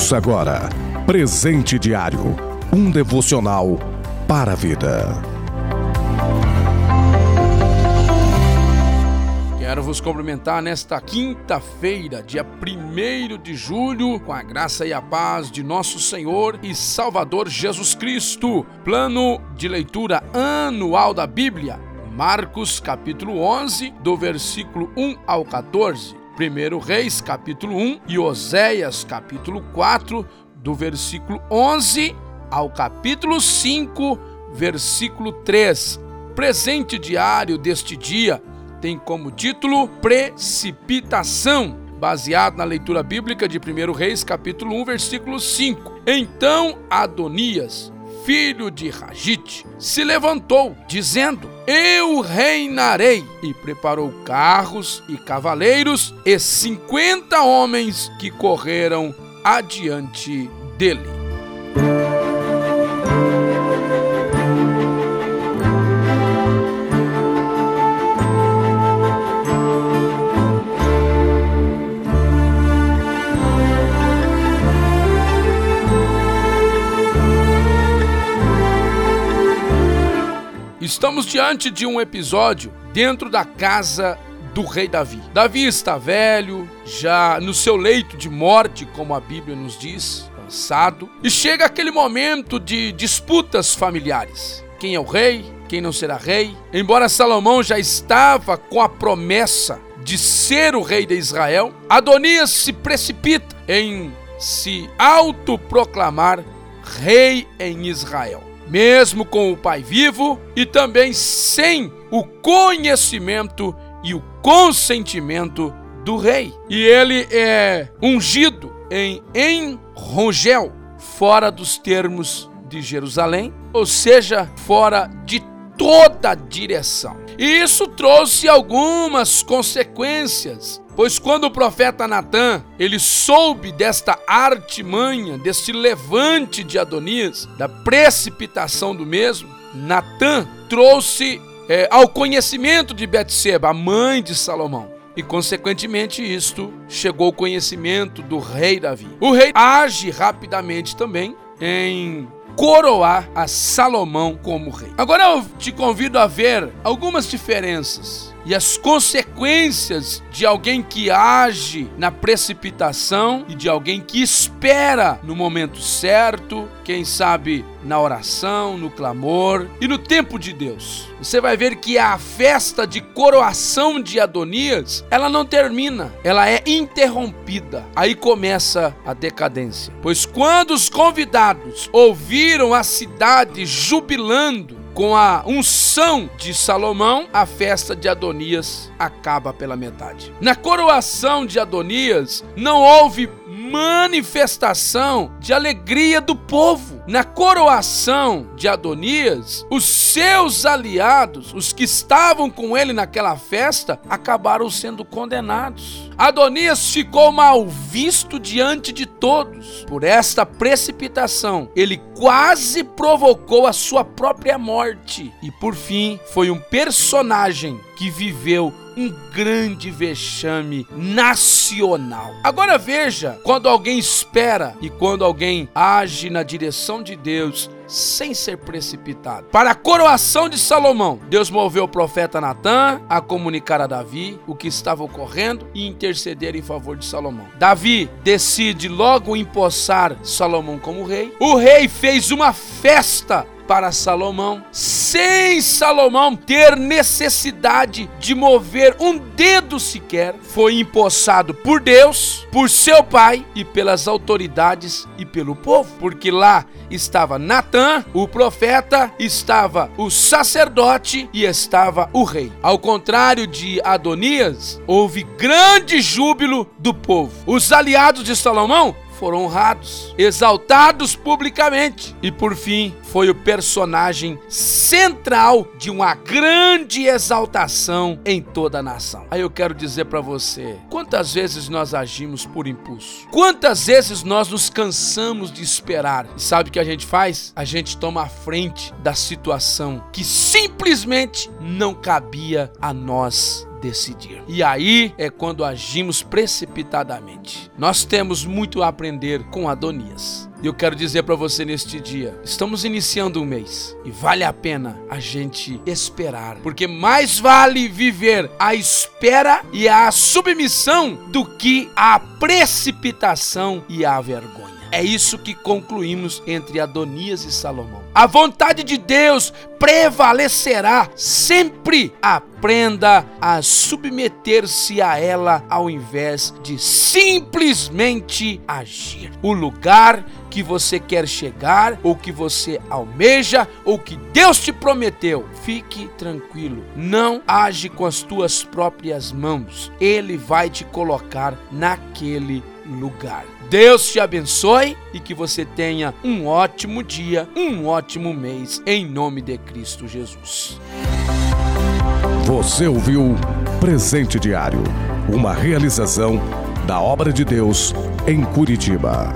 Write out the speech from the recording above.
Ouça agora Presente Diário um devocional para a vida. Quero vos cumprimentar nesta quinta-feira, dia 1 de julho, com a graça e a paz de nosso Senhor e Salvador Jesus Cristo. Plano de leitura anual da Bíblia, Marcos capítulo 11, do versículo 1 ao 14. 1 Reis, capítulo 1 e Oséias, capítulo 4, do versículo 11 ao capítulo 5, versículo 3. Presente diário deste dia tem como título Precipitação, baseado na leitura bíblica de 1 Reis, capítulo 1, versículo 5. Então Adonias, filho de Ragite, se levantou, dizendo: Eu reinarei, e preparou carros e cavaleiros e cinquenta homens que correram adiante dele. Estamos diante de um episódio dentro da casa do rei Davi. Davi está velho, já no seu leito de morte, como a Bíblia nos diz, cansado, e chega aquele momento de disputas familiares. Quem é o rei? Quem não será rei? Embora Salomão já estava com a promessa de ser o rei de Israel, Adonias se precipita em se autoproclamar rei em Israel mesmo com o pai vivo e também sem o conhecimento e o consentimento do rei. E ele é ungido em Enrogel, fora dos termos de Jerusalém, ou seja, fora de toda direção. E isso trouxe algumas consequências Pois quando o profeta Natã, ele soube desta artimanha, deste levante de Adonias, da precipitação do mesmo, Natã trouxe é, ao conhecimento de Betseba, a mãe de Salomão. E, consequentemente, isto chegou ao conhecimento do rei Davi. O rei age rapidamente também em coroar a Salomão como rei. Agora eu te convido a ver algumas diferenças e as consequências de alguém que age na precipitação e de alguém que espera no momento certo, quem sabe na oração, no clamor e no tempo de Deus. Você vai ver que a festa de coroação de Adonias, ela não termina, ela é interrompida. Aí começa a decadência. Pois quando os convidados ouviram a cidade jubilando, com a unção de Salomão, a festa de Adonias acaba pela metade. Na coroação de Adonias, não houve manifestação de alegria do povo. Na coroação de Adonias, os seus aliados, os que estavam com ele naquela festa, acabaram sendo condenados. Adonias ficou mal visto diante de todos. Por esta precipitação, ele quase provocou a sua própria morte. E por fim, foi um personagem que viveu um grande vexame nacional. Agora veja, quando alguém espera e quando alguém age na de Deus, sem ser precipitado. Para a coroação de Salomão, Deus moveu o profeta Natã a comunicar a Davi o que estava ocorrendo e interceder em favor de Salomão. Davi decide logo empossar Salomão como rei. O rei fez uma festa para Salomão, sem Salomão ter necessidade de mover um dedo sequer, foi empossado por Deus, por seu pai e pelas autoridades e pelo povo, porque lá estava Natã, o profeta, estava o sacerdote e estava o rei. Ao contrário de Adonias, houve grande júbilo do povo. Os aliados de Salomão foram honrados, exaltados publicamente e por fim foi o personagem central de uma grande exaltação em toda a nação. Aí eu quero dizer para você, quantas vezes nós agimos por impulso? Quantas vezes nós nos cansamos de esperar? E sabe o que a gente faz? A gente toma a frente da situação que simplesmente não cabia a nós decidir. E aí é quando agimos precipitadamente. Nós temos muito a aprender com Adonias. E eu quero dizer para você neste dia, estamos iniciando um mês e vale a pena a gente esperar, porque mais vale viver a espera e a submissão do que a precipitação e a vergonha. É isso que concluímos entre Adonias e Salomão. A vontade de Deus prevalecerá sempre. Aprenda a submeter-se a ela ao invés de simplesmente agir. O lugar que você quer chegar, ou que você almeja, ou que Deus te prometeu, fique tranquilo. Não age com as tuas próprias mãos. Ele vai te colocar naquele lugar. Deus te abençoe e que você tenha um ótimo dia, um ótimo mês, em nome de Cristo Jesus. Você ouviu Presente Diário, uma realização da obra de Deus em Curitiba.